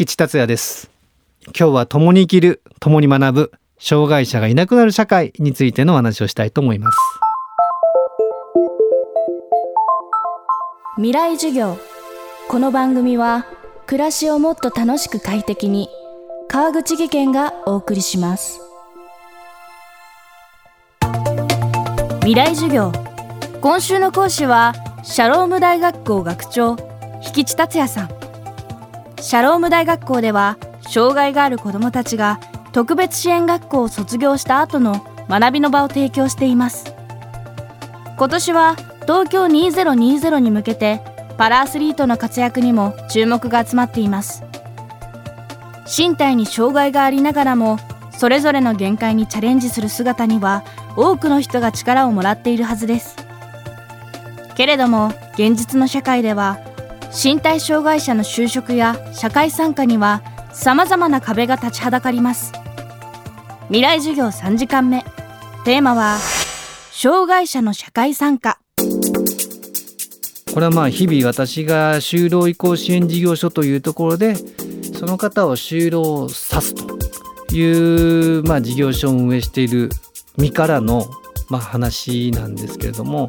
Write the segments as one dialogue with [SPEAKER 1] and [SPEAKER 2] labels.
[SPEAKER 1] 引地達也です。今日は共に生きる共に学ぶ障害者がいなくなる社会についての話をしたいと思います。
[SPEAKER 2] 未来授業。この番組は暮らしをもっと楽しく快適に川口義賢がお送りします。未来授業。今週の講師はシャローム大学校学長引地達也さん。シャローム大学校では障害がある子どもたちが特別支援学校を卒業した後の学びの場を提供しています。今年は東京2020に向けてパラアスリートの活躍にも注目が集まっています。身体に障害がありながらもそれぞれの限界にチャレンジする姿には多くの人が力をもらっているはずです。けれども現実の社会では身体障害者の就職や社会参加には様々な壁が立ちはだかります。未来授業3時間目。テーマは障害者の社会参加。
[SPEAKER 1] これはまあ日々私が就労移行支援事業所というところでその方を就労さすというまあ事業所を運営している身からのまあ話なんですけれども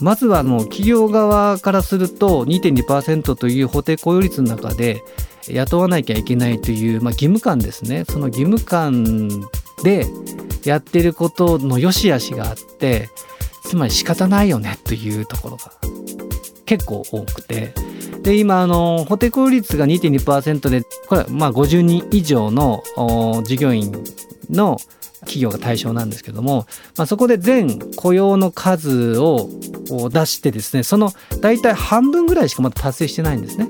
[SPEAKER 1] まずはもう企業側からすると2.2%という法定雇用率の中で雇わなきゃいけないという、まあ、義務感ですね。その義務感でやってることの良し悪しがあってつまり仕方ないよねというところが結構多くて。で今あの法定雇用率が2.2%でこれはまあ50人以上の従業員の企業が対象なんですけども、まあ、そこで全雇用の数を出してですねその大体半分ぐらいしかまだ達成してないんですね。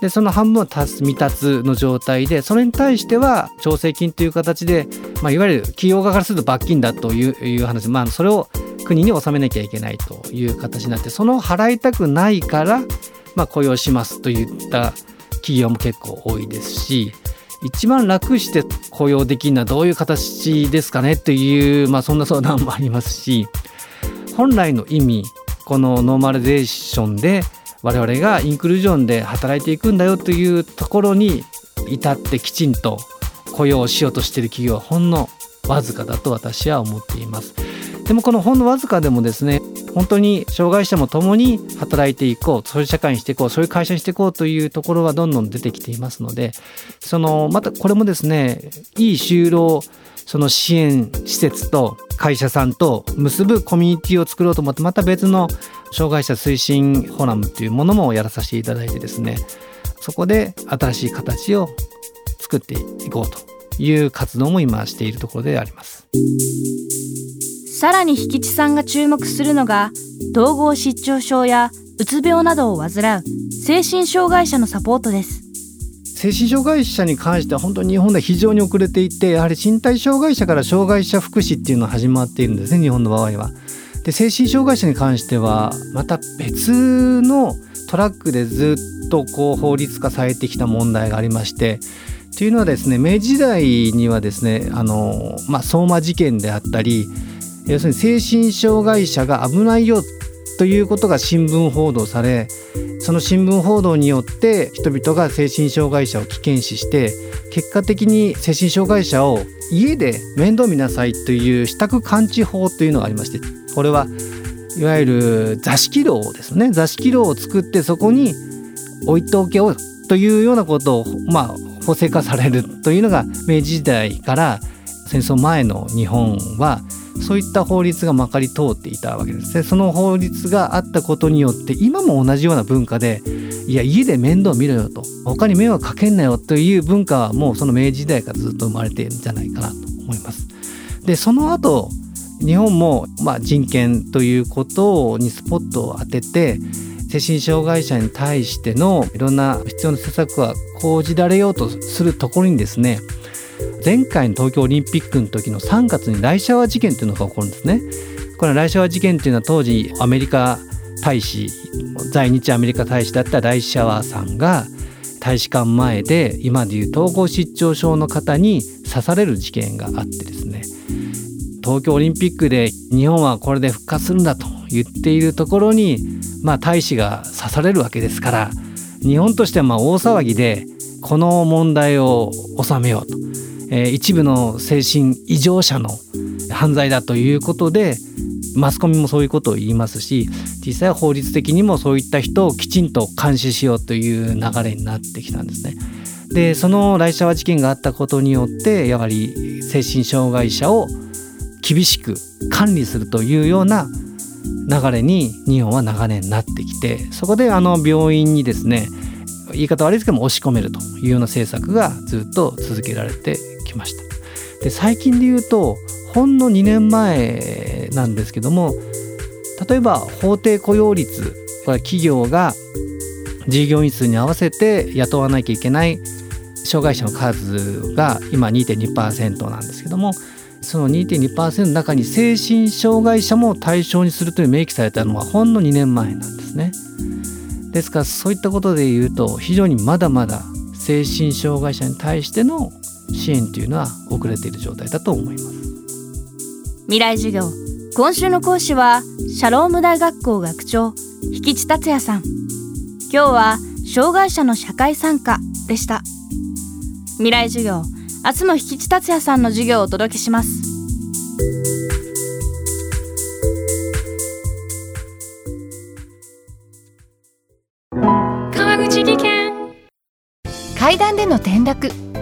[SPEAKER 1] でその半分は未達の状態でそれに対しては調整金という形で、まあ、いわゆる企業側からすると罰金だといういう話、まあ、それを国に納めなきゃいけないという形になってその払いたくないから、まあ、雇用しますといった企業も結構多いですし一番楽して雇用できるのはどういう形ですかねという、まあ、そんな相談もありますし本来の意味このノーマライゼーションで我々がインクルージョンで働いていくんだよというところに至ってきちんと雇用しようとしている企業はほんのわずかだと私は思っています。でもこのほんのわずかでもですね本当に障害者も共に働いていこうそういう社会にしていこうそういう会社にしていこうというところはどんどん出てきていますのでそのまたこれもですねいい就労その支援施設と会社さんと結ぶコミュニティを作ろうと思ってまた別の障害者推進フォーラムというものもやらさせていただいてですねそこで新しい形を作っていこうという活動も今しているところであります。
[SPEAKER 2] さらに引地さんが注目するのが統合失調症やうつ病などを患う精神障害者のサポートです
[SPEAKER 1] 精神障害者に関しては本当に日本では非常に遅れていてやはり身体障害者から障害者福祉っていうのが始まっているんですね日本の場合は。で精神障害者に関してはまた別のトラックでずっとこう法律化されてきた問題がありましてというのはですね明治時代にはですねあの、まあ、相馬事件であったり要するに精神障害者が危ないよということが新聞報道されその新聞報道によって人々が精神障害者を危険視して結果的に精神障害者を家で面倒見なさいという支度感知法というのがありましてこれはいわゆる座敷牢ですね。座敷牢を作ってそこに置いておけよというようなことをまあ法制化されるというのが明治時代から戦争前の日本はそういった法律がまかり通っていたわけですね。その法律があったことによって今も同じような文化でいや家で面倒見ろよと。他に迷惑かけんなよという文化はもうその明治時代からずっと生まれているんじゃないかなと思います。でその後日本もまあ人権ということにスポットを当てて精神障害者に対してのいろんな必要な施策は講じられようとするところにですね前回の東京オリンピックの時の3月にライシャワ事件というのが起こるんですね。これライシャワ事件というのは当時アメリカ大使在日アメリカ大使だったライシャワーさんが大使館前で今でいう統合失調症の方に刺される事件があってですね。東京オリンピックで日本はこれで復活するんだと言っているところに、まあ、大使が刺されるわけですから日本としてはまあ大騒ぎでこの問題を収めようと、えー、一部の精神異常者の犯罪だということでマスコミもそういうことを言いますし実際は法律的にもそういった人をきちんと監視しようという流れになってきたんですね。でそのライシャワ事件があったことによってやはり精神障害者を厳しく管理するというような流れに日本は長年なってきてそこであの病院にですね言い方悪いですけども押し込めるというような政策がずっと続けられてきました。で最近で言うとほんの2年前なんですけども例えば法定雇用率これ企業が従業員数に合わせて雇わなきゃいけない障害者の数が今2.2%なんですけどもその2.2%の中に精神障害者も対象にするという明記されたのはほんの2年前なんですね。ですからそういったことで言うと非常にまだまだ精神障害者に対しての支援というのは遅れている状態だと思います。
[SPEAKER 2] 未来授業今週の講師はシャローム大学校学長引地達也さん。今日は障害者の社会参加でした。未来授業明日も引地達也さんの授業をお届けします。
[SPEAKER 3] 川口技研。階段での転落